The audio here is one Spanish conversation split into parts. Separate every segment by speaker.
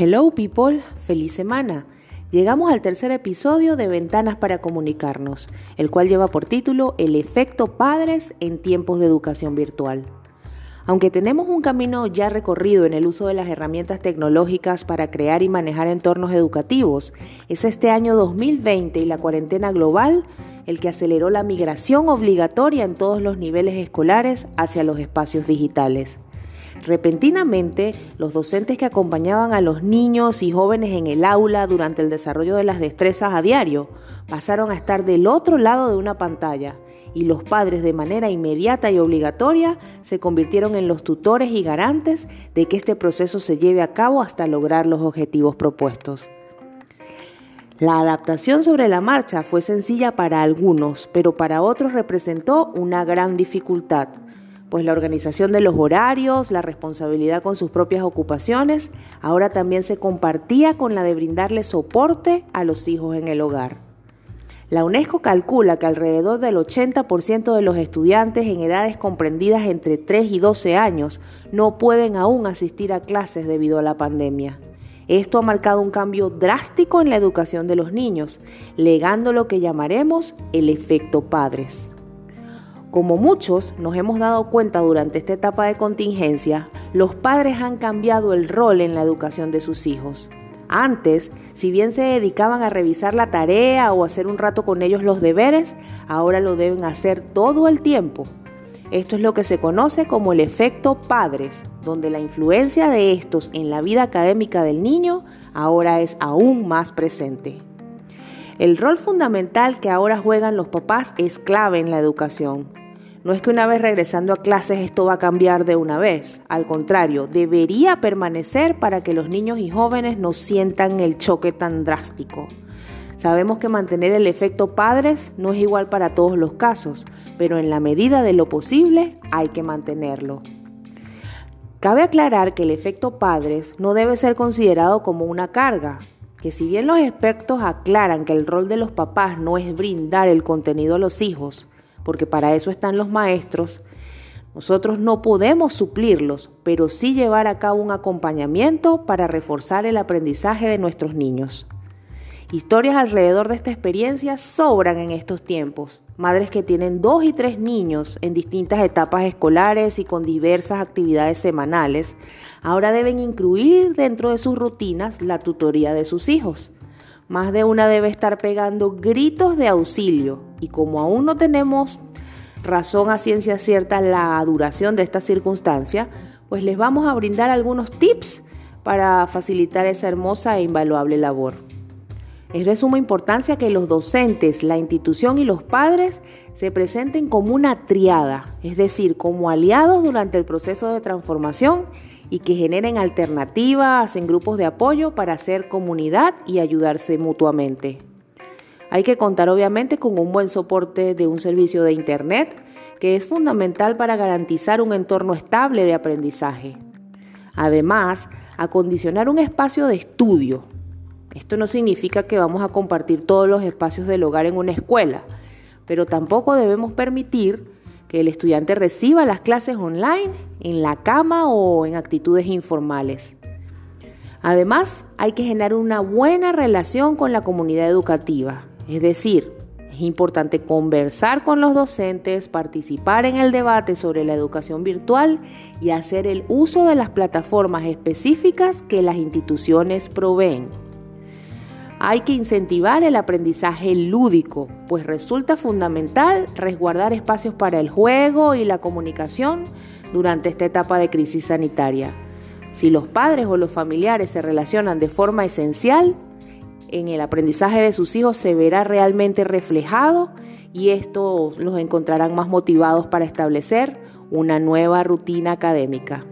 Speaker 1: Hello people, feliz semana. Llegamos al tercer episodio de Ventanas para Comunicarnos, el cual lleva por título El efecto padres en tiempos de educación virtual. Aunque tenemos un camino ya recorrido en el uso de las herramientas tecnológicas para crear y manejar entornos educativos, es este año 2020 y la cuarentena global el que aceleró la migración obligatoria en todos los niveles escolares hacia los espacios digitales. Repentinamente, los docentes que acompañaban a los niños y jóvenes en el aula durante el desarrollo de las destrezas a diario pasaron a estar del otro lado de una pantalla y los padres de manera inmediata y obligatoria se convirtieron en los tutores y garantes de que este proceso se lleve a cabo hasta lograr los objetivos propuestos. La adaptación sobre la marcha fue sencilla para algunos, pero para otros representó una gran dificultad pues la organización de los horarios, la responsabilidad con sus propias ocupaciones, ahora también se compartía con la de brindarle soporte a los hijos en el hogar. La UNESCO calcula que alrededor del 80% de los estudiantes en edades comprendidas entre 3 y 12 años no pueden aún asistir a clases debido a la pandemia. Esto ha marcado un cambio drástico en la educación de los niños, legando lo que llamaremos el efecto padres. Como muchos nos hemos dado cuenta durante esta etapa de contingencia, los padres han cambiado el rol en la educación de sus hijos. Antes, si bien se dedicaban a revisar la tarea o hacer un rato con ellos los deberes, ahora lo deben hacer todo el tiempo. Esto es lo que se conoce como el efecto padres, donde la influencia de estos en la vida académica del niño ahora es aún más presente. El rol fundamental que ahora juegan los papás es clave en la educación. No es que una vez regresando a clases esto va a cambiar de una vez, al contrario, debería permanecer para que los niños y jóvenes no sientan el choque tan drástico. Sabemos que mantener el efecto padres no es igual para todos los casos, pero en la medida de lo posible hay que mantenerlo. Cabe aclarar que el efecto padres no debe ser considerado como una carga, que si bien los expertos aclaran que el rol de los papás no es brindar el contenido a los hijos, porque para eso están los maestros, nosotros no podemos suplirlos, pero sí llevar a cabo un acompañamiento para reforzar el aprendizaje de nuestros niños. Historias alrededor de esta experiencia sobran en estos tiempos. Madres que tienen dos y tres niños en distintas etapas escolares y con diversas actividades semanales, ahora deben incluir dentro de sus rutinas la tutoría de sus hijos. Más de una debe estar pegando gritos de auxilio y como aún no tenemos razón a ciencia cierta la duración de esta circunstancia, pues les vamos a brindar algunos tips para facilitar esa hermosa e invaluable labor. Es de suma importancia que los docentes, la institución y los padres se presenten como una triada, es decir, como aliados durante el proceso de transformación y que generen alternativas en grupos de apoyo para hacer comunidad y ayudarse mutuamente. Hay que contar obviamente con un buen soporte de un servicio de Internet que es fundamental para garantizar un entorno estable de aprendizaje. Además, acondicionar un espacio de estudio. Esto no significa que vamos a compartir todos los espacios del hogar en una escuela, pero tampoco debemos permitir que el estudiante reciba las clases online en la cama o en actitudes informales. Además, hay que generar una buena relación con la comunidad educativa, es decir, es importante conversar con los docentes, participar en el debate sobre la educación virtual y hacer el uso de las plataformas específicas que las instituciones proveen. Hay que incentivar el aprendizaje lúdico, pues resulta fundamental resguardar espacios para el juego y la comunicación durante esta etapa de crisis sanitaria. Si los padres o los familiares se relacionan de forma esencial, en el aprendizaje de sus hijos se verá realmente reflejado y estos los encontrarán más motivados para establecer una nueva rutina académica.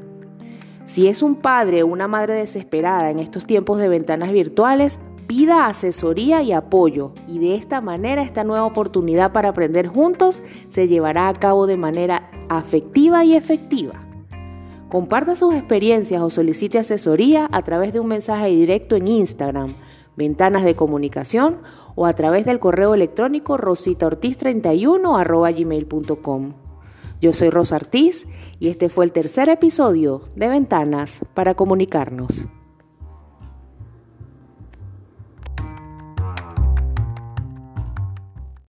Speaker 1: Si es un padre o una madre desesperada en estos tiempos de ventanas virtuales, pida asesoría y apoyo y de esta manera esta nueva oportunidad para aprender juntos se llevará a cabo de manera afectiva y efectiva. Comparta sus experiencias o solicite asesoría a través de un mensaje directo en Instagram, Ventanas de Comunicación o a través del correo electrónico rositaortiz31 Yo soy Rosa Ortiz y este fue el tercer episodio de Ventanas para Comunicarnos.